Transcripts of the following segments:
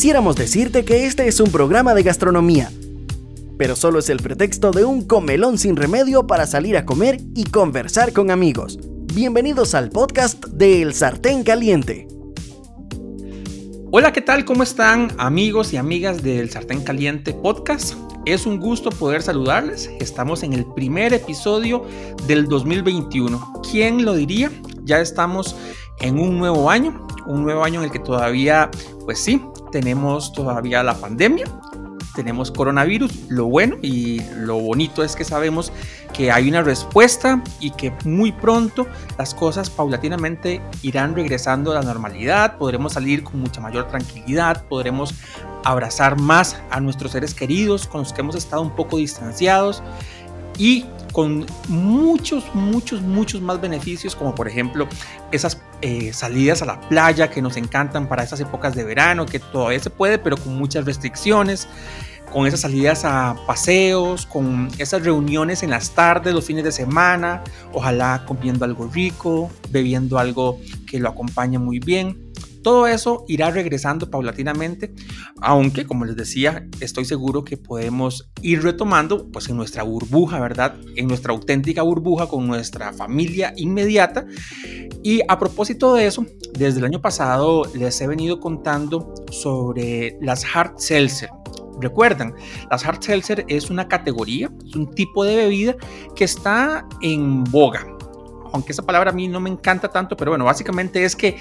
Quisiéramos decirte que este es un programa de gastronomía, pero solo es el pretexto de un comelón sin remedio para salir a comer y conversar con amigos. Bienvenidos al podcast de El Sartén Caliente. Hola, ¿qué tal? ¿Cómo están amigos y amigas del Sartén Caliente Podcast? Es un gusto poder saludarles. Estamos en el primer episodio del 2021. ¿Quién lo diría? Ya estamos en un nuevo año, un nuevo año en el que todavía, pues sí, tenemos todavía la pandemia, tenemos coronavirus. Lo bueno y lo bonito es que sabemos que hay una respuesta y que muy pronto las cosas paulatinamente irán regresando a la normalidad, podremos salir con mucha mayor tranquilidad, podremos abrazar más a nuestros seres queridos con los que hemos estado un poco distanciados y con muchos, muchos, muchos más beneficios, como por ejemplo esas eh, salidas a la playa que nos encantan para esas épocas de verano, que todavía se puede, pero con muchas restricciones, con esas salidas a paseos, con esas reuniones en las tardes, los fines de semana, ojalá comiendo algo rico, bebiendo algo que lo acompañe muy bien. Todo eso irá regresando paulatinamente, aunque como les decía, estoy seguro que podemos ir retomando pues en nuestra burbuja, ¿verdad? En nuestra auténtica burbuja con nuestra familia inmediata. Y a propósito de eso, desde el año pasado les he venido contando sobre las hard seltzer. Recuerdan, las hard seltzer es una categoría, es un tipo de bebida que está en boga aunque esa palabra a mí no me encanta tanto, pero bueno, básicamente es que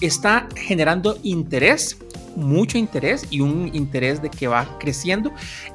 está generando interés, mucho interés y un interés de que va creciendo.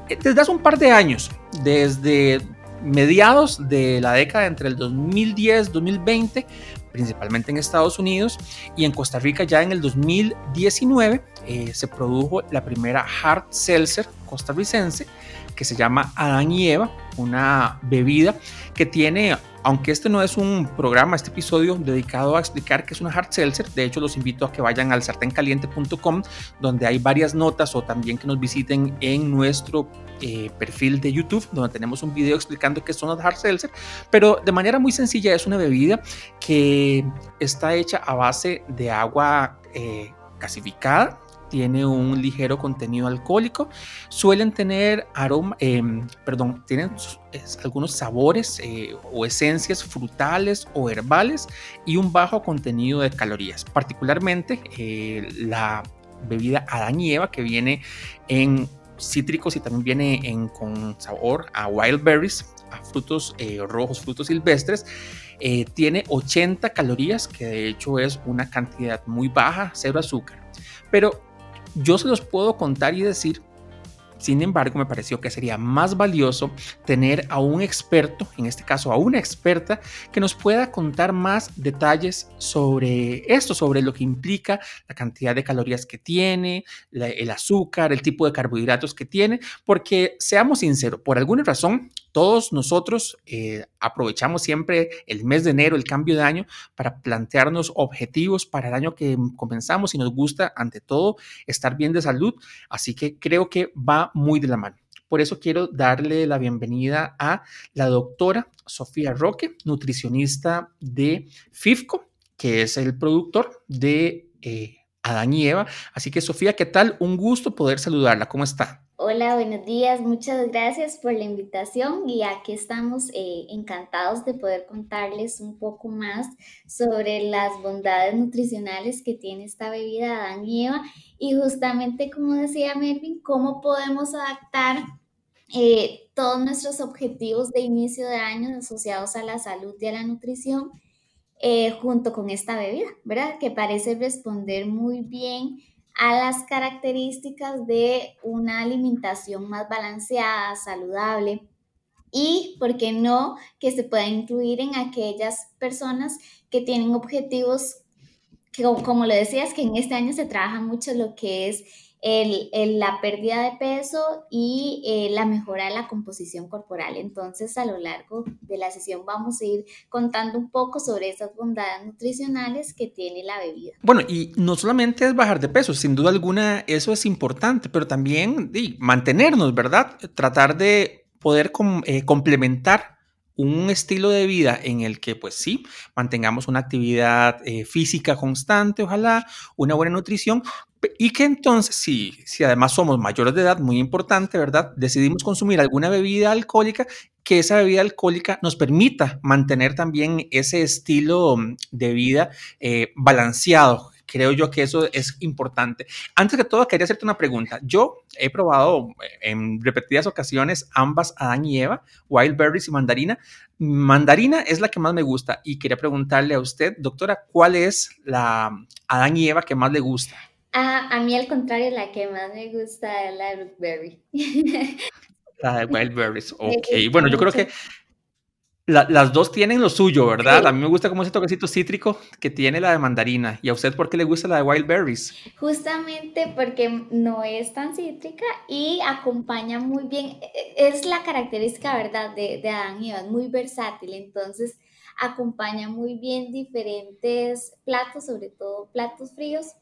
Eh, desde hace un par de años, desde mediados de la década entre el 2010-2020, principalmente en Estados Unidos y en Costa Rica ya en el 2019 eh, se produjo la primera hard seltzer costarricense que se llama Adán y Eva, una bebida que tiene aunque este no es un programa, este episodio dedicado a explicar qué es una hard seltzer, de hecho los invito a que vayan al sartencaliente.com donde hay varias notas o también que nos visiten en nuestro eh, perfil de YouTube donde tenemos un video explicando qué son las hard seltzer, pero de manera muy sencilla es una bebida que está hecha a base de agua eh, gasificada tiene un ligero contenido alcohólico, suelen tener aroma, em, perdón, tienen algunos sabores eh, o esencias frutales o herbales y un bajo contenido de calorías. Particularmente eh, la bebida Adán y Eva que viene en cítricos y también viene en, con sabor a wild berries, a frutos eh, rojos, frutos silvestres. tiene 80 calorías, que de hecho es una cantidad muy baja, cero azúcar. Pero yo se los puedo contar y decir sin embargo, me pareció que sería más valioso tener a un experto, en este caso a una experta, que nos pueda contar más detalles sobre esto, sobre lo que implica la cantidad de calorías que tiene, el azúcar, el tipo de carbohidratos que tiene, porque seamos sinceros, por alguna razón, todos nosotros eh, aprovechamos siempre el mes de enero, el cambio de año, para plantearnos objetivos para el año que comenzamos y nos gusta, ante todo, estar bien de salud. Así que creo que va muy de la mano. Por eso quiero darle la bienvenida a la doctora Sofía Roque, nutricionista de FIFCO, que es el productor de eh, Adán y Eva. Así que Sofía, ¿qué tal? Un gusto poder saludarla. ¿Cómo está? Hola, buenos días. Muchas gracias por la invitación y aquí estamos eh, encantados de poder contarles un poco más sobre las bondades nutricionales que tiene esta bebida Adán y y justamente como decía Melvin, cómo podemos adaptar eh, todos nuestros objetivos de inicio de año asociados a la salud y a la nutrición eh, junto con esta bebida, ¿verdad? Que parece responder muy bien a las características de una alimentación más balanceada, saludable y, ¿por qué no?, que se pueda incluir en aquellas personas que tienen objetivos, que como, lo decías, que en este año se trabaja mucho lo que es el, la pérdida de peso y eh, la mejora de la composición corporal. Entonces, a lo largo de la sesión vamos a ir contando un poco sobre esas bondades nutricionales que tiene la bebida. Bueno, y no solamente es bajar de peso, sin duda alguna eso es importante, pero también mantenernos, ¿verdad? Tratar de poder eh, complementar un estilo de vida en el que, pues sí, mantengamos una actividad eh, física constante, ojalá, una buena nutrición, Y que entonces, si, si además somos mayores de edad, muy importante, ¿verdad? Decidimos consumir alguna bebida alcohólica, que esa bebida alcohólica nos permita mantener también ese estilo de vida eh, balanceado, creo yo que eso es importante. Antes de todo, quería hacerte una pregunta. Yo he probado eh, en repetidas ocasiones ambas Adán y Eva, Wild Berries y Mandarina. Mandarina es la que más me gusta y quería preguntarle a usted, doctora, ¿cuál es la Adán y Eva que más le gusta? A mí al contrario, la que más me gusta es la Berry. La de Wild Berries, ok. Bueno, yo creo que las dos tienen lo suyo, ¿verdad? A mí me gusta como ese toquecito cítrico que tiene la de mandarina. ¿Y a usted por qué le gusta la de wild berries? Justamente porque no es tan cítrica y acompaña muy bien. E, es la característica, ¿verdad? De, de Adán y Eva, es muy versátil. Entonces, acompaña muy bien diferentes platos, sobre todo platos fríos.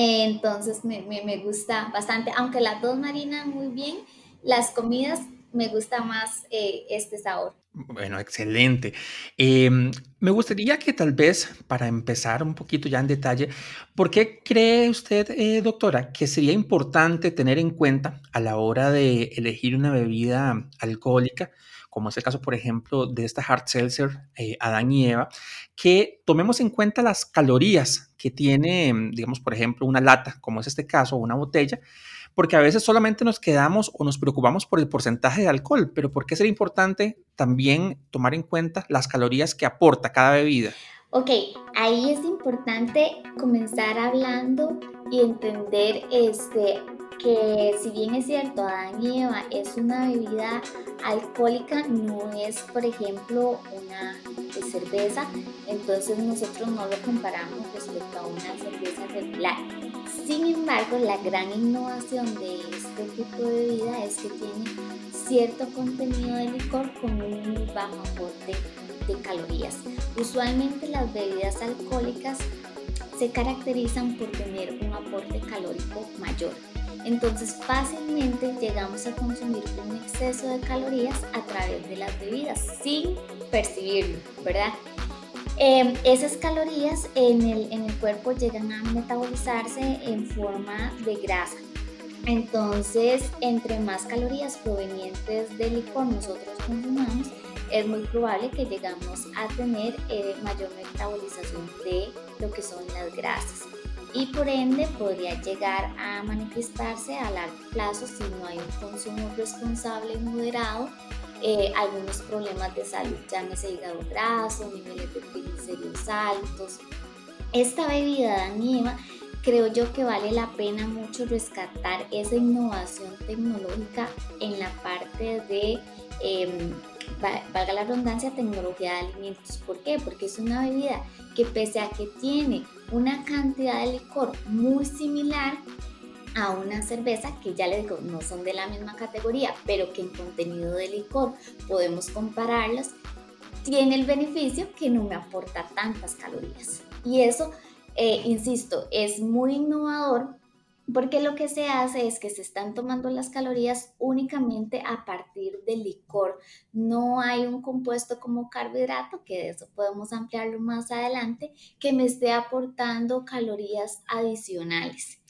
Entonces, me, gusta bastante. Aunque las dos marinan muy bien, las comidas me gusta más eh, este sabor. Bueno, excelente. Em, me gustaría que tal vez, para empezar un poquito ya en detalle, ¿por qué cree usted, eh, doctora, que sería importante tener en cuenta a la hora de elegir una bebida alcohólica, como es el caso, por ejemplo, de esta hard seltzer eh, Adán y Eva, que tomemos en cuenta las calorías que tiene, digamos, por ejemplo, una lata, como es este caso, una botella, porque a veces solamente nos quedamos o nos preocupamos por el porcentaje de alcohol, pero ¿por qué sería importante también tomar en cuenta las calorías que aporta cada bebida? Ok, ahí es importante comenzar hablando y entender este, que si bien es cierto, Adán y Eva es una bebida alcohólica, no es, por ejemplo, una cerveza, entonces nosotros no lo comparamos respecto a una cerveza regular. Sin embargo, la gran innovación de este tipo de bebida es que tiene cierto contenido de licor con un bajo aporte de calorías. Usualmente las bebidas alcohólicas se caracterizan por tener un aporte calórico mayor. Entonces fácilmente llegamos a consumir un exceso de calorías a través de las bebidas sin percibirlo, ¿verdad? Em, esas calorías en el, en el cuerpo llegan a metabolizarse en forma de grasa. Entonces, entre más calorías provenientes del licor nosotros consumamos, es muy probable que llegamos a tener eh, mayor metabolización de lo que son las grasas y por ende podría llegar a manifestarse a largo plazo si no hay un consumo responsable y moderado eh, algunos problemas de salud, llámese hígado graso, niveles de triglicéridos altos. Esta bebida dañiva creo yo que vale la pena mucho rescatar esa innovación tecnológica en la parte de em, valga la redundancia, tecnología de alimentos. ¿Por qué? Porque es una bebida que pese a que tiene una cantidad de licor muy similar a una cerveza que ya les digo, no son de la misma categoría, pero que en contenido de licor podemos compararlas, tiene el beneficio que no me aporta tantas calorías. Y eso, eh, insisto, es muy innovador porque lo que se hace es que se están tomando las calorías únicamente a partir del licor. No hay un compuesto como carbohidrato, que de eso podemos ampliarlo más adelante, que me esté aportando calorías adicionales.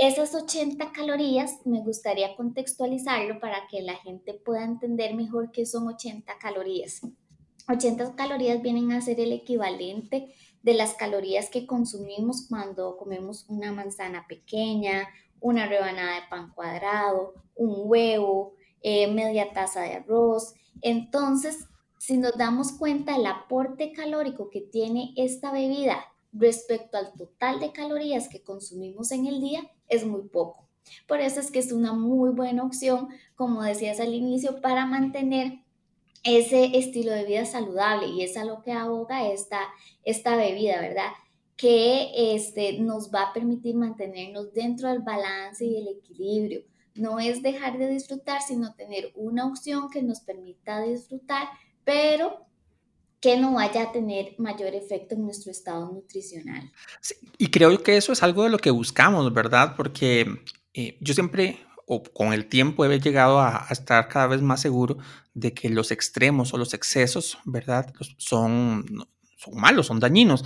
Esas 80 calorías me gustaría contextualizarlo para que la gente pueda entender mejor qué son 80 calorías. 80 calorías vienen a ser el equivalente de las calorías que consumimos cuando comemos una manzana pequeña, una rebanada de pan cuadrado, un huevo, eh, media taza de arroz. Entonces, si nos damos cuenta del aporte calórico que tiene esta bebida respecto al total de calorías que consumimos en el día, es muy poco. Por eso es que es una muy buena opción, como decías al inicio, para mantener ese estilo de vida saludable y es a lo que aboga esta, esta bebida, ¿verdad? Que este, nos va a permitir mantenernos dentro del balance y el equilibrio. No es dejar de disfrutar, sino tener una opción que nos permita disfrutar, pero que no vaya a tener mayor efecto en nuestro estado nutricional. y creo que eso es algo de lo que buscamos, ¿verdad? Porque eh, yo siempre o con el tiempo he llegado a, estar cada vez más seguro de que los extremos o los excesos, ¿verdad? Son, son malos, son dañinos.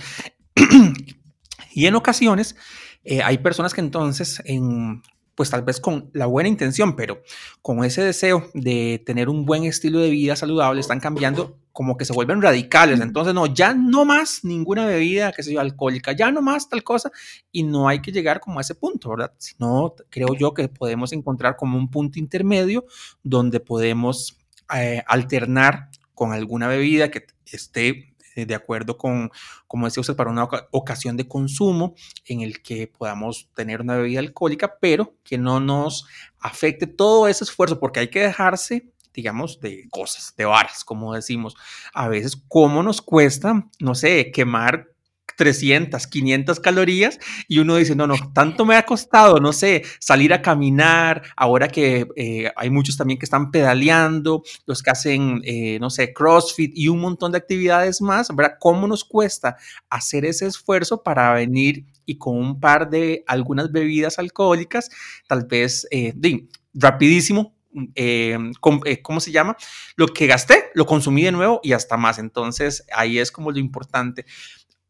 y en ocasiones eh, hay personas que entonces, en, pues tal vez con la buena intención, pero con ese deseo de tener un buen estilo de vida saludable, están cambiando como que se vuelven radicales. Entonces, no, ya no más ninguna bebida, que sea alcohólica, ya no más tal cosa, y no hay que llegar como a ese punto, ¿verdad? Sino, creo yo que podemos encontrar como un punto intermedio donde podemos eh, alternar con alguna bebida que esté de acuerdo con, como decía usted, para una ocasión de consumo en el que podamos tener una bebida alcohólica, pero que no nos afecte todo ese esfuerzo, porque hay que dejarse digamos, de cosas, de varas, como decimos. A veces, ¿cómo nos cuesta, no sé, quemar 300, 500 calorías y uno dice, no, no, tanto me ha costado, no sé, salir a caminar, ahora que eh, hay muchos también que están pedaleando, los que hacen, eh, no sé, CrossFit y un montón de actividades más, ¿verdad? ¿Cómo nos cuesta hacer ese esfuerzo para venir y con un par de algunas bebidas alcohólicas, tal vez, eh, rapidísimo, ¿cómo se llama? Lo que gasté, lo consumí de nuevo y hasta más. Entonces, ahí es como lo importante.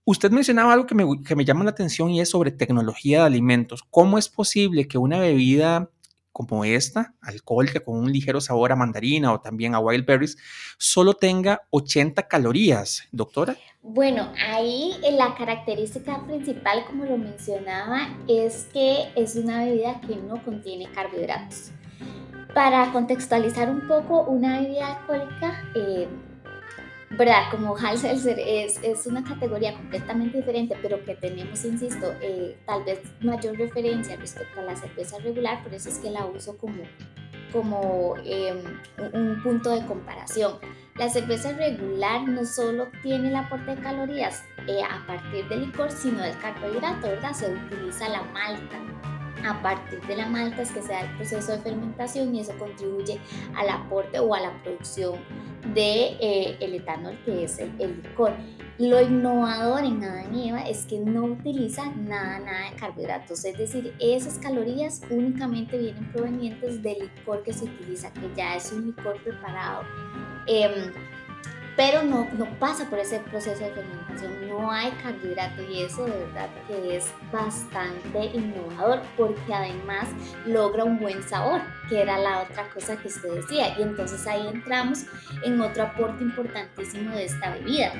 Usted mencionaba algo que me, que me, llama la atención y es sobre tecnología de alimentos. ¿Cómo es posible que una bebida como esta, alcohólica con un ligero sabor a mandarina o también a wild berries, solo tenga 80 calorías, doctora? Bueno, ahí eh, la característica principal, como lo mencionaba, es que es una bebida que no contiene carbohidratos. Para contextualizar un poco, una bebida alcohólica... Eh, ¿verdad? Como Hal Seltzer es, es, una categoría completamente diferente, pero que tenemos, insisto, eh, tal vez mayor referencia respecto a la cerveza regular, por eso es que la uso como, como em, un punto de comparación. La cerveza regular no solo tiene el aporte de calorías eh, a partir del licor, sino del carbohidrato, ¿verdad? Se utiliza la malta. A partir de la malta es que se da el proceso de fermentación y eso contribuye al aporte o a la producción de eh, el etanol que es el, licor. Lo innovador en Adán y Eva es que no utiliza nada, nada de carbohidratos, es decir, esas calorías únicamente vienen provenientes del licor que se utiliza, que ya es un licor preparado. Em, pero no, no pasa por ese proceso de fermentación, no hay carbohidrato y eso de verdad que es bastante innovador porque además logra un buen sabor, que era la otra cosa que usted decía. Y entonces ahí entramos en otro aporte importantísimo de esta bebida,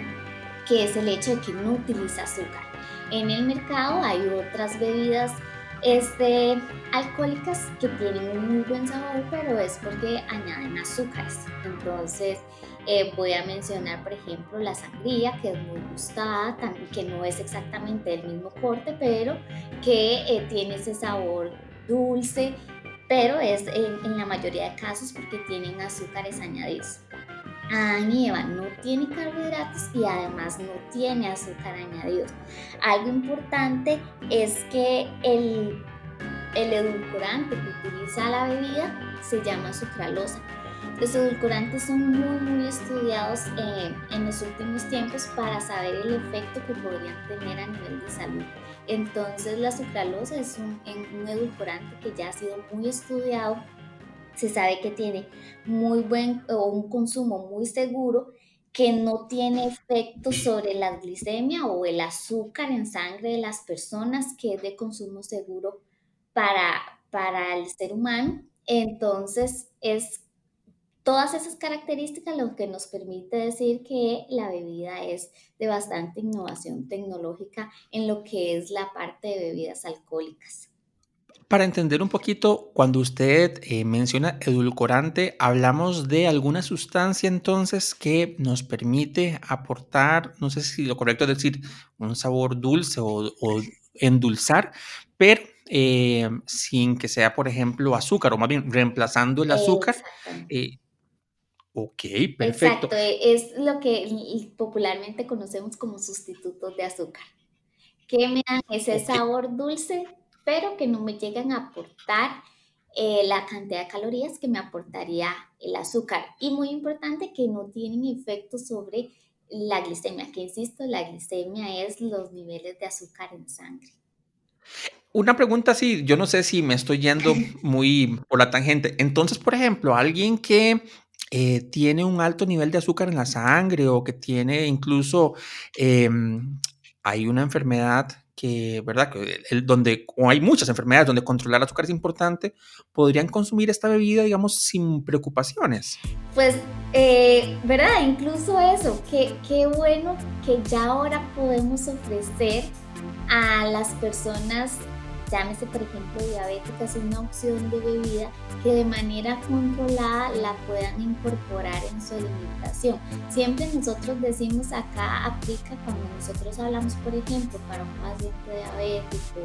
que es el hecho de que no utiliza azúcar. En el mercado hay otras bebidas este, alcohólicas que tienen un muy buen sabor, pero es porque añaden azúcares. Entonces, eh, voy a mencionar, por ejemplo, la sangría, que es muy gustada, que no es exactamente el mismo corte, pero que eh, tiene ese sabor dulce, pero es en, la mayoría de casos porque tienen azúcares añadidos. Adán y Eva no tiene carbohidratos y además no tiene azúcar añadido. Algo importante es que el, el edulcorante que utiliza la bebida se llama sucralosa los edulcorantes son muy, muy estudiados eh, en los últimos tiempos para saber el efecto que podrían tener a nivel de salud. Entonces la sucralosa es un, un edulcorante que ya ha sido muy estudiado. Se sabe que tiene muy buen o un consumo muy seguro que no tiene efecto sobre la glicemia o el azúcar en sangre de las personas, que es de consumo seguro para, para el ser humano. Entonces es Todas esas características lo que nos permite decir que la bebida es de bastante innovación tecnológica en lo que es la parte de bebidas alcohólicas. Para entender un poquito, cuando usted eh, menciona edulcorante, hablamos de alguna sustancia entonces que nos permite aportar, no sé si lo correcto es decir, un sabor dulce o, endulzar, pero eh, sin que sea, por ejemplo, azúcar, o más bien reemplazando el azúcar, Ok, perfecto. Exacto, e, es lo que popularmente conocemos como sustitutos de azúcar, que me dan ese sabor dulce, pero que no me llegan a aportar eh, la cantidad de calorías que me aportaría el azúcar. Y muy importante, que no tienen efecto sobre la glicemia, que insisto, la glicemia es los niveles de azúcar en sangre. Una pregunta así, yo no sé si me estoy yendo muy por la tangente. Entonces, por ejemplo, alguien que eh, tiene un alto nivel de azúcar en la sangre o que tiene incluso, em, hay una enfermedad que, ¿verdad? Que el, donde o hay muchas enfermedades donde controlar el azúcar es importante, podrían consumir esta bebida, digamos, sin preocupaciones. Pues, eh, ¿verdad? Incluso eso, qué, qué bueno que ya ahora podemos ofrecer a las personas llámese por ejemplo diabética, es una opción de bebida que de manera controlada la puedan incorporar en su alimentación. Siempre nosotros decimos acá aplica cuando nosotros hablamos por ejemplo para un paciente diabético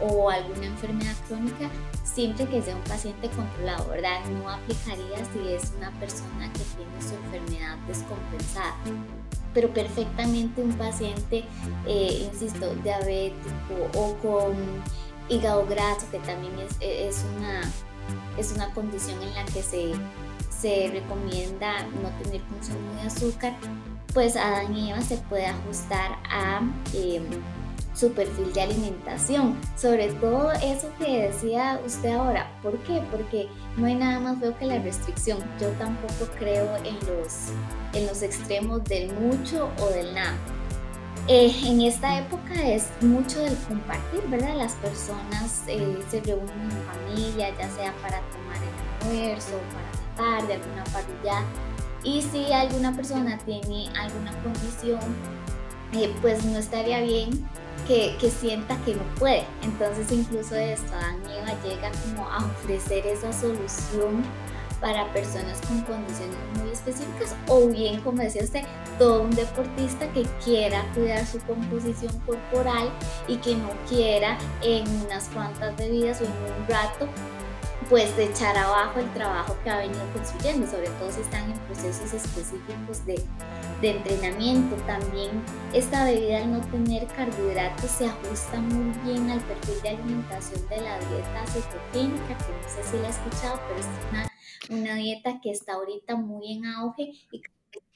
o alguna enfermedad crónica, siempre que sea un paciente controlado, ¿verdad? No aplicaría si es una persona que tiene su enfermedad descompensada pero perfectamente un paciente, eh, insisto, diabético o con hígado graso, que también es, e, es, una, es una condición en la que se, se recomienda no tener consumo de azúcar, pues Adán y Eva se puede ajustar a em, su perfil de alimentación. Sobre todo eso que decía usted ahora. ¿Por qué? Porque no hay nada más feo que la restricción. Yo tampoco creo en los, en los extremos del mucho o del nada. Eh, en esta época es mucho del compartir, ¿verdad? Las personas eh, se reúnen en familia, ya sea para tomar el almuerzo, para la tarde, alguna parrilla. Y si alguna persona tiene alguna condición, eh, pues no estaría bien que, sienta que no puede. Entonces incluso esto, Adán llega como a ofrecer esa solución para personas con condiciones muy específicas o bien, como decía usted, todo un deportista que quiera cuidar su composición corporal y que no quiera en unas cuantas bebidas o en un rato pues de echar abajo el trabajo que ha venido construyendo, sobre todo si están en procesos específicos de, de entrenamiento. También esta bebida al no tener carbohidratos se ajusta muy bien al perfil de alimentación de la dieta cetogénica, que no sé si la he escuchado, pero es una una dieta que está ahorita muy en auge y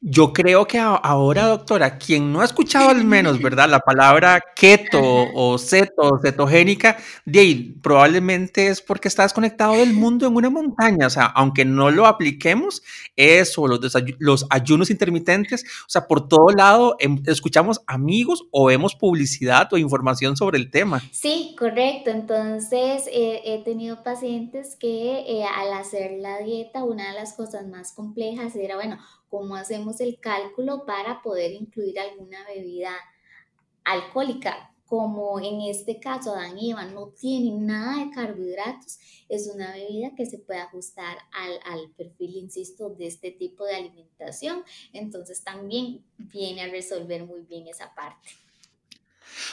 yo creo que ahora, doctora, quien no ha escuchado al menos, ¿verdad? La palabra keto o ceto, cetogénica, de ahí, probablemente es porque está desconectado del mundo en una montaña. O sea, aunque no lo apliquemos, eso, los, los ayunos intermitentes, o sea, por todo lado em, escuchamos amigos o vemos publicidad o información sobre el tema. Sí, correcto. Entonces, eh, he tenido pacientes que eh, al hacer la dieta, una de las cosas más complejas era, bueno, cómo hacemos el cálculo para poder incluir alguna bebida alcohólica. Como en este caso Adán y Eva no tienen nada de carbohidratos, es una bebida que se puede ajustar al, al perfil, insisto, de este tipo de alimentación. Entonces también viene a resolver muy bien esa parte.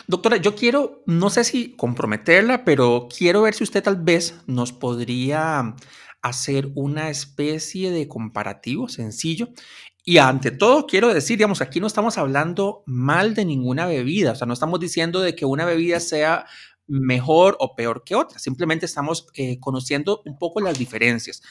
Doctora, yo quiero, no sé si comprometerla, pero quiero ver si usted tal vez nos podría hacer una especie de comparativo sencillo. Y ante todo, quiero decir, digamos, aquí no estamos hablando mal de ninguna bebida, o sea, no estamos diciendo de que una bebida sea mejor o peor que otra, simplemente estamos eh, conociendo un poco las diferencias.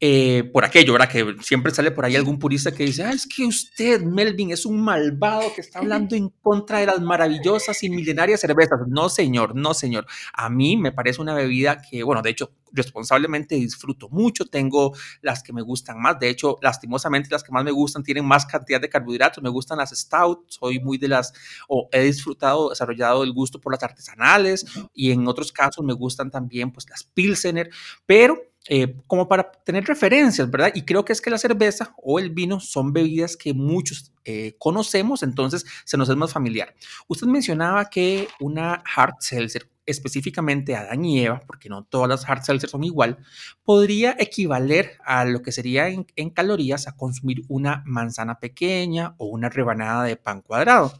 Eh, por aquello, ¿verdad? Que siempre sale por ahí algún purista que dice, ah, es que usted, Melvin, es un malvado que está hablando en contra de las maravillosas y milenarias cervezas. No, señor, no, señor. A mí me parece una bebida que, bueno, de hecho, responsablemente disfruto mucho. Tengo las que me gustan más. De hecho, lastimosamente, las que más me gustan tienen más cantidad de carbohidratos. Me gustan las stout. Soy muy de las, o he disfrutado, desarrollado el gusto por las artesanales y en otros casos me gustan también, pues, las pilsener. Pero eh, como para tener referencias, ¿verdad? Y creo que es que la cerveza o el vino son bebidas que muchos eh, conocemos, entonces se nos es más familiar. Usted mencionaba que una hard seltzer específicamente Adán y Eva, porque no todas las hard seltzers son igual, podría equivaler a lo que sería en, calorías a consumir una manzana pequeña o una rebanada de pan cuadrado.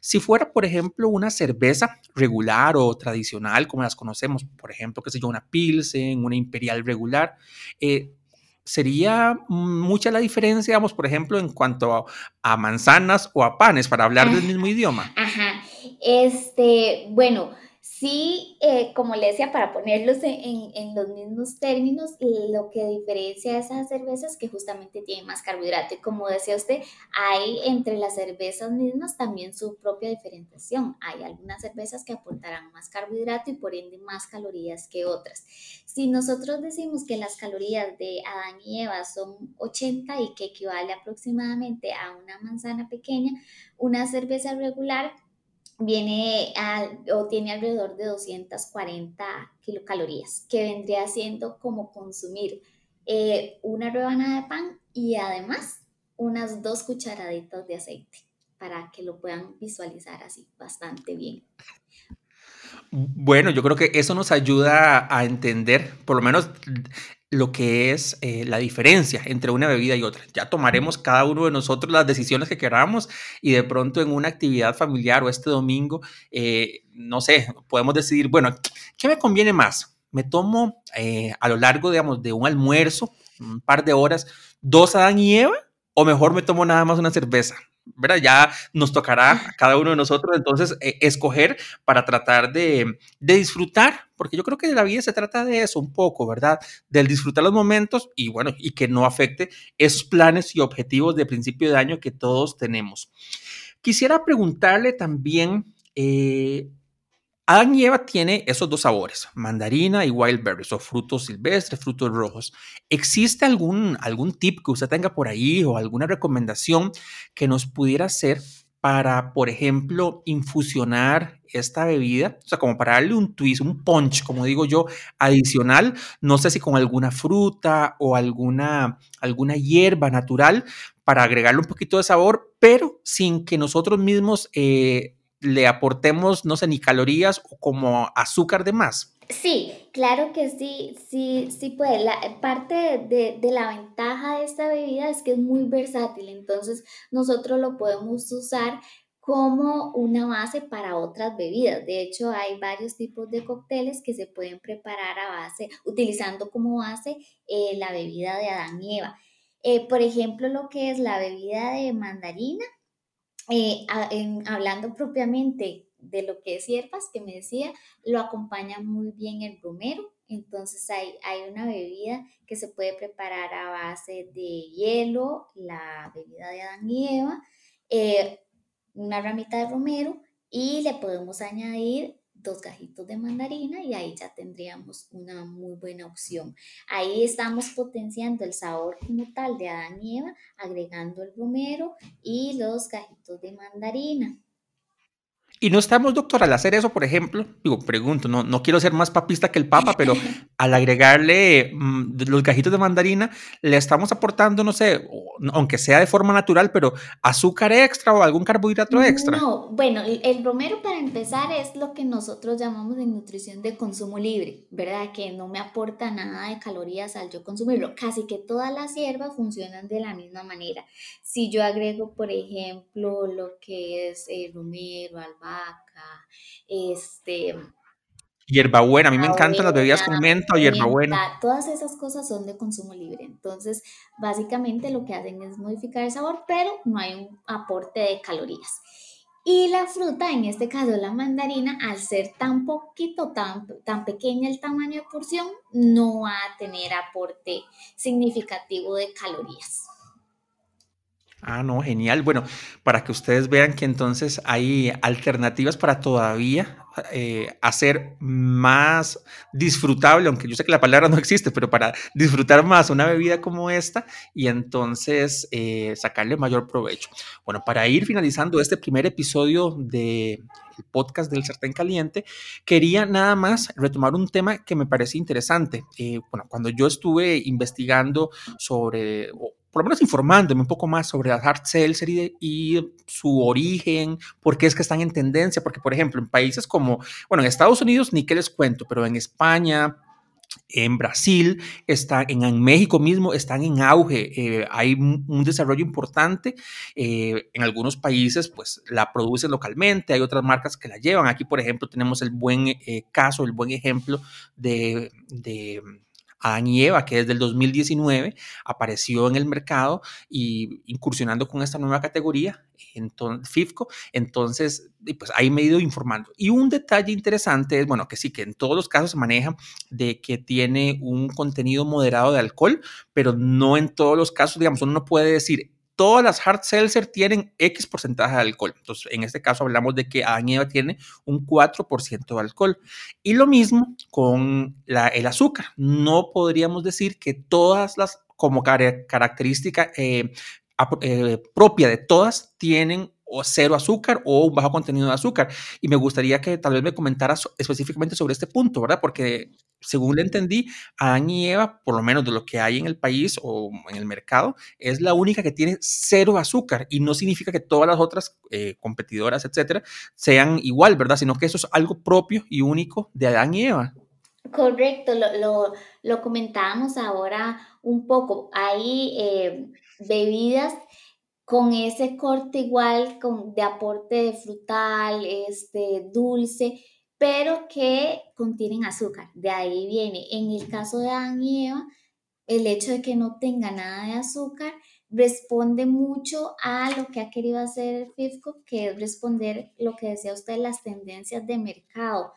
Si fuera, por ejemplo, una cerveza regular o tradicional, como las conocemos, por ejemplo, que sé yo, una Pilsen, una Imperial regular, eh, sería mucha la diferencia, digamos, por ejemplo, en cuanto a, manzanas o a panes, para hablar del mismo idioma. Ajá. Este, bueno, Sí, eh, como le decía, para ponerlos en, los mismos términos, lo que diferencia esas cervezas que justamente tienen más carbohidrato. Y como decía usted, hay entre las cervezas mismas también su propia diferenciación. Hay algunas cervezas que aportarán más carbohidrato y por ende más calorías que otras. Si nosotros decimos que las calorías de Adán y Eva son 80 y que equivale aproximadamente a una manzana pequeña, una cerveza regular viene o tiene alrededor de 240 kilocalorías, que vendría siendo como consumir eh, una rebanada de pan y además unas dos cucharaditas de aceite para que lo puedan visualizar así bastante bien. Bueno, yo creo que eso nos ayuda a entender, por lo menos lo que es eh, la diferencia entre una bebida y otra. Ya tomaremos cada uno de nosotros las decisiones que queramos y de pronto en una actividad familiar o este domingo, eh, no sé, podemos decidir, bueno, ¿qué me conviene más? ¿Me tomo eh, a lo largo, digamos, de un almuerzo, un par de horas, dos Adán y Eva? ¿O mejor me tomo nada más una cerveza? ¿Verdad? Ya nos tocará a cada uno de nosotros entonces eh, escoger para tratar de, disfrutar, porque yo creo que de la vida se trata de eso un poco, ¿verdad? Del disfrutar los momentos y bueno, y que no afecte esos planes y objetivos de principio de año que todos tenemos. Quisiera preguntarle también, eh, Adán y Eva tiene esos dos sabores, mandarina y wild berries, o frutos silvestres, frutos rojos. ¿Existe algún, algún tip que usted tenga por ahí o alguna recomendación que nos pudiera hacer para, por ejemplo, infusionar esta bebida? O sea, como para darle un twist, un punch, como digo yo, adicional. No sé si con alguna fruta o alguna, alguna hierba natural para agregarle un poquito de sabor, pero sin que nosotros mismos... Eh, le aportemos, no sé, ni calorías o como azúcar de más. Sí, claro que sí, sí, sí puede. La, parte de, la ventaja de esta bebida es que es muy versátil, entonces nosotros lo podemos usar como una base para otras bebidas. De hecho, hay varios tipos de cócteles que se pueden preparar a base, utilizando como base eh, la bebida de Adán y Eva. Eh, por ejemplo, lo que es la bebida de mandarina, eh, hablando propiamente de lo que es hierbas, que me decía, lo acompaña muy bien el romero. Entonces hay, hay una bebida que se puede preparar a base de hielo, la bebida de Adán y Eva, eh, una ramita de romero y le podemos añadir dos gajitos de mandarina y ahí ya tendríamos una muy buena opción. Ahí estamos potenciando el sabor como tal de Adán Eva, agregando el romero y los gajitos de mandarina. Y no estamos, doctor, al hacer eso, por ejemplo, digo, pregunto, no, no quiero ser más papista que el Papa, pero al agregarle mm, los gajitos de mandarina, le estamos aportando, no sé, aunque sea de forma natural, pero azúcar extra o algún carbohidrato extra. No, bueno, el, romero para empezar es lo que nosotros llamamos en nutrición de consumo libre, ¿verdad? Que no me aporta nada de calorías al yo consumirlo. Casi que todas las hierbas funcionan de la misma manera. Si yo agrego, por ejemplo, lo que es el romero, albahaca, este... Hierbabuena, a mí me encantan las bebidas con menta o hierbabuena. Todas esas cosas son de consumo libre. Entonces, básicamente lo que hacen es modificar el sabor, pero no hay un aporte de calorías. Y la fruta, en este caso la mandarina, al ser tan poquito, tan, tan pequeña el tamaño de porción, no va a tener aporte significativo de calorías. Ah, no, genial. Bueno, para que ustedes vean que entonces hay alternativas para todavía eh, hacer más disfrutable, aunque yo sé que la palabra no existe, pero para disfrutar más una bebida como esta y entonces eh, sacarle mayor provecho. Bueno, para ir finalizando este primer episodio de podcast del sartén caliente, quería nada más retomar un tema que me parece interesante. Eh, bueno, cuando yo estuve investigando sobre, por lo menos informándome un poco más sobre las hard seltzer y, su origen, por qué es que están en tendencia, porque por ejemplo en países como, bueno, en Estados Unidos ni qué les cuento, pero en España, en Brasil, está, en, México mismo están en auge, eh, hay un, desarrollo importante, eh, en algunos países pues la producen localmente, hay otras marcas que la llevan, aquí por ejemplo tenemos el buen eh, caso, el buen ejemplo de Adán y Eva, que desde el 2019 apareció en el mercado y incursionando con esta nueva categoría, entonces, FIFCO, entonces, pues ahí me he ido informando. Y un detalle interesante es, bueno, que sí, que en todos los casos se maneja de que tiene un contenido moderado de alcohol, pero no en todos los casos, digamos, uno no puede decir, todas las hard seltzer tienen X porcentaje de alcohol. Entonces, en este caso hablamos de que Adán tiene un 4% de alcohol. Y lo mismo con el azúcar. No podríamos decir que todas las, como característica eh, eh, propia de todas, tienen cero azúcar o un bajo contenido de azúcar. Y me gustaría que tal vez me comentaras específicamente sobre este punto, ¿verdad? Porque según le entendí, Adán y Eva, por lo menos de lo que hay en el país o en el mercado, es la única que tiene cero azúcar y no significa que todas las otras eh, competidoras, etcétera, sean igual, ¿verdad? Sino que eso es algo propio y único de Adán y Eva. Correcto, lo, lo, comentábamos ahora un poco. Hay eh, bebidas con ese corte igual con, de aporte de frutal, este, dulce, pero que contienen azúcar. De ahí viene. En el caso de Adán y Eva, el hecho de que no tenga nada de azúcar responde mucho a lo que ha querido hacer FIFCO, que es responder lo que decía usted, las tendencias de mercado.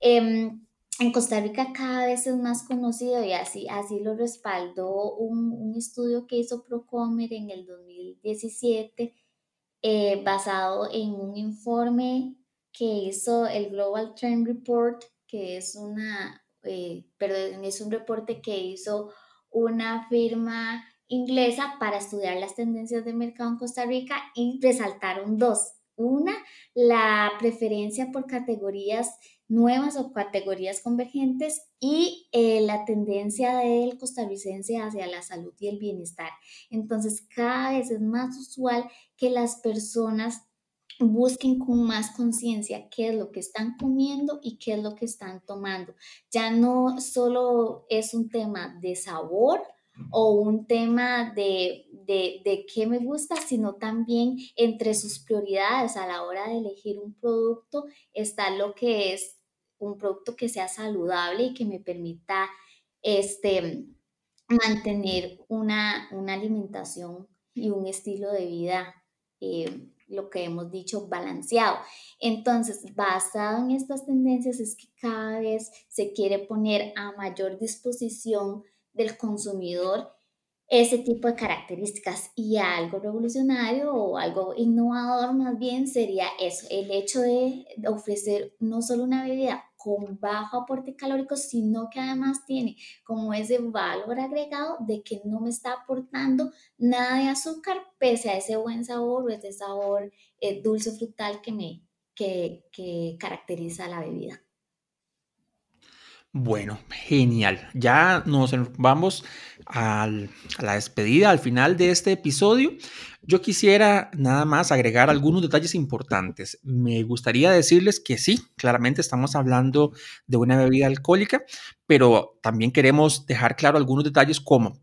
Em, en Costa Rica cada vez es más conocido y así, así lo respaldó un, estudio que hizo Procomer en el 2017 eh, basado en un informe que hizo el Global Trend Report, que es una, eh, es un reporte que hizo una firma inglesa para estudiar las tendencias de mercado en Costa Rica y resaltaron dos. Una, la preferencia por categorías nuevas o categorías convergentes y eh, la tendencia del costarricense hacia la salud y el bienestar. Entonces, cada vez es más usual que las personas busquen con más conciencia qué es lo que están comiendo y qué es lo que están tomando. Ya no solo es un tema de sabor o un tema de, de, de, qué me gusta, sino también entre sus prioridades a la hora de elegir un producto está lo que es un producto que sea saludable y que me permita este, mantener una, alimentación y un estilo de vida, eh, lo que hemos dicho, balanceado. Entonces, basado en estas tendencias es que cada vez se quiere poner a mayor disposición del consumidor ese tipo de características y algo revolucionario o algo innovador más bien sería eso, el hecho de ofrecer no solo una bebida con bajo aporte calórico, sino que además tiene como ese valor agregado de que no me está aportando nada de azúcar pese a ese buen sabor o ese sabor eh, dulce frutal que me que, que caracteriza la bebida. Bueno, genial. Ya nos vamos a la despedida, al final de este episodio. Yo quisiera nada más agregar algunos detalles importantes. Me gustaría decirles que sí, claramente estamos hablando de una bebida alcohólica, pero también queremos dejar claro algunos detalles como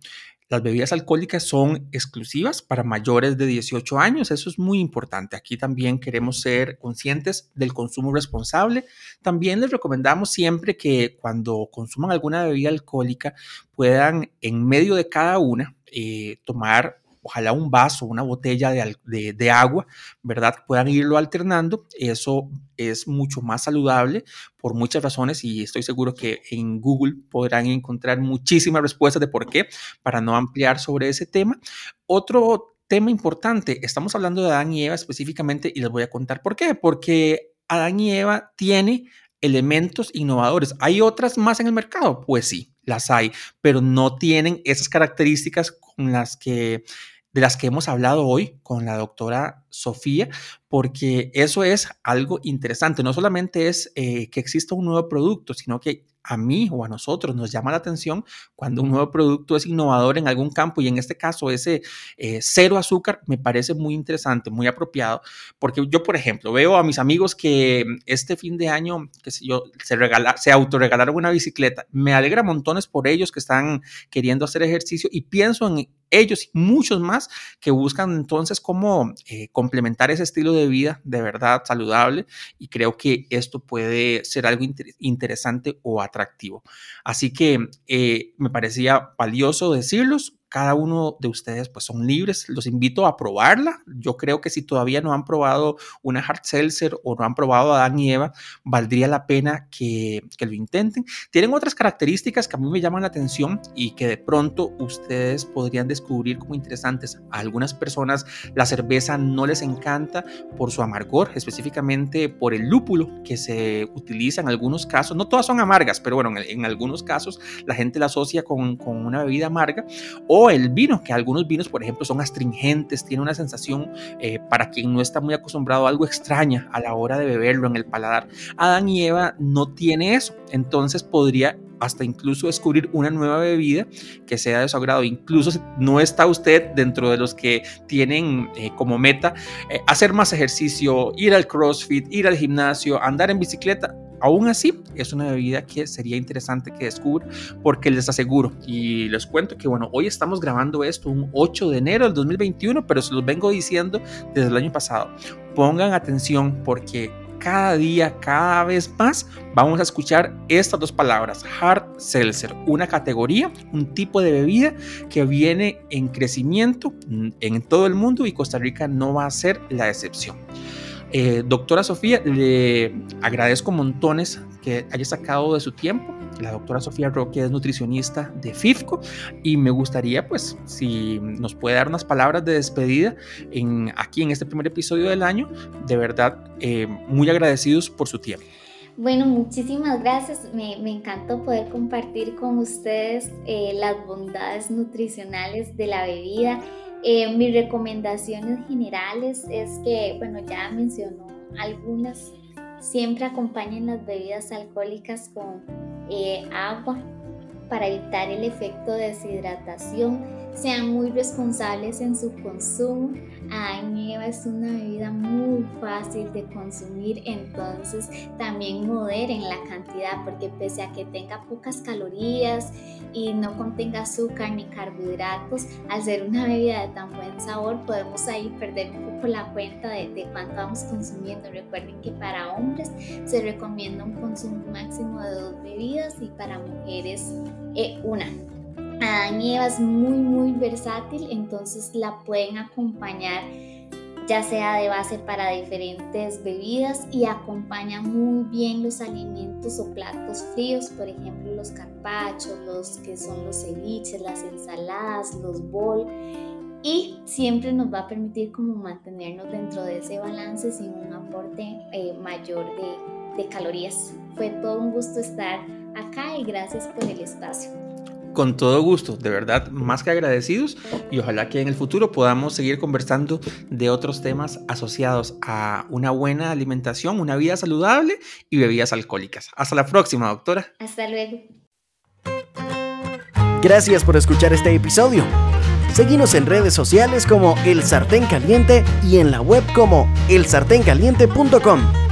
las bebidas alcohólicas son exclusivas para mayores de 18 años. Eso es muy importante. Aquí también queremos ser conscientes del consumo responsable. También les recomendamos siempre que cuando consuman alguna bebida alcohólica puedan en medio de cada una eh, tomar ojalá un vaso, una botella de, agua, ¿verdad? Puedan irlo alternando. Eso es mucho más saludable por muchas razones y estoy seguro que en Google podrán encontrar muchísimas respuestas de por qué para no ampliar sobre ese tema. Otro tema importante, estamos hablando de Adán y Eva específicamente y les voy a contar por qué. Porque Adán y Eva tiene elementos innovadores. ¿Hay otras más en el mercado? Pues sí, las hay, pero no tienen esas características con las que de las que hemos hablado hoy con la doctora Sofía, porque eso es algo interesante. No solamente es eh, que exista un nuevo producto, sino que a mí o a nosotros nos llama la atención cuando un nuevo producto es innovador en algún campo y en este caso ese eh, cero azúcar me parece muy interesante, muy apropiado, porque yo, por ejemplo, veo a mis amigos que este fin de año, que sé yo, se, regala, se autorregalaron una bicicleta. Me alegra montones por ellos que están queriendo hacer ejercicio y pienso en ellos y muchos más que buscan entonces cómo eh, complementar ese estilo de vida de verdad saludable y creo que esto puede ser algo interesante o atractivo. Así que eh, me parecía valioso decirlos cada uno de ustedes pues son libres. Los invito a probarla. Yo creo que si todavía no han probado una hard seltzer o no han probado a Dan y Eva, valdría la pena que, que, lo intenten. Tienen otras características que a mí me llaman la atención y que de pronto ustedes podrían descubrir como interesantes. A algunas personas la cerveza no les encanta por su amargor, específicamente por el lúpulo que se utiliza en algunos casos. No todas son amargas, pero bueno, en, algunos casos la gente la asocia con, con una bebida amarga. El vino, que algunos vinos, por ejemplo, son astringentes, tiene una sensación eh, para quien no está muy acostumbrado algo extraña a la hora de beberlo en el paladar. Adán y Eva no tiene eso, entonces podría hasta incluso descubrir una nueva bebida que sea de su agrado. Incluso no está usted dentro de los que tienen eh, como meta eh, hacer más ejercicio, ir al CrossFit, ir al gimnasio, andar en bicicleta. Aún así, es una bebida que sería interesante que descubra porque les aseguro y les cuento que, bueno, hoy estamos grabando esto un 8 de enero del 2021, pero se los vengo diciendo desde el año pasado. Pongan atención porque cada día, cada vez más, vamos a escuchar estas dos palabras, hard seltzer, una categoría, un tipo de bebida que viene en crecimiento en todo el mundo y Costa Rica no va a ser la excepción. Eh, doctora Sofía, le agradezco montones que haya sacado de su tiempo. La doctora Sofía Roque es nutricionista de FIFCO y me gustaría, pues, si nos puede dar unas palabras de despedida en, aquí en este primer episodio del año. De verdad, eh, muy agradecidos por su tiempo. Bueno, muchísimas gracias. Me, encantó poder compartir con ustedes eh, las bondades nutricionales de la bebida. Eh, mis recomendaciones generales es que, bueno, ya mencionó algunas, siempre acompañen las bebidas alcohólicas con eh, agua para evitar el efecto de deshidratación. Sean muy responsables en su consumo. Ay, nieva es una bebida muy fácil de consumir, entonces también moderen la cantidad porque pese a que tenga pocas calorías y no contenga azúcar ni carbohidratos, al ser una bebida de tan buen sabor podemos ahí perder un poco la cuenta de, de cuánto vamos consumiendo. Recuerden que para hombres se recomienda un consumo máximo de dos bebidas y para mujeres eh, una. Adán es muy muy versátil, entonces la pueden acompañar ya sea de base para diferentes bebidas y acompaña muy bien los alimentos o platos fríos, por ejemplo los carpachos, los que son los ceviches, las ensaladas, los bol y siempre nos va a permitir como mantenernos dentro de ese balance sin un aporte eh, mayor de calorías. Fue todo un gusto estar acá y gracias por el espacio. Con todo gusto, de verdad, más que agradecidos y ojalá que en el futuro podamos seguir conversando de otros temas asociados a una buena alimentación, una vida saludable y bebidas alcohólicas. Hasta la próxima, doctora. Hasta luego. Gracias por escuchar este episodio. Seguimos en redes sociales como El Sartén Caliente y en la web como elsartencaliente.com.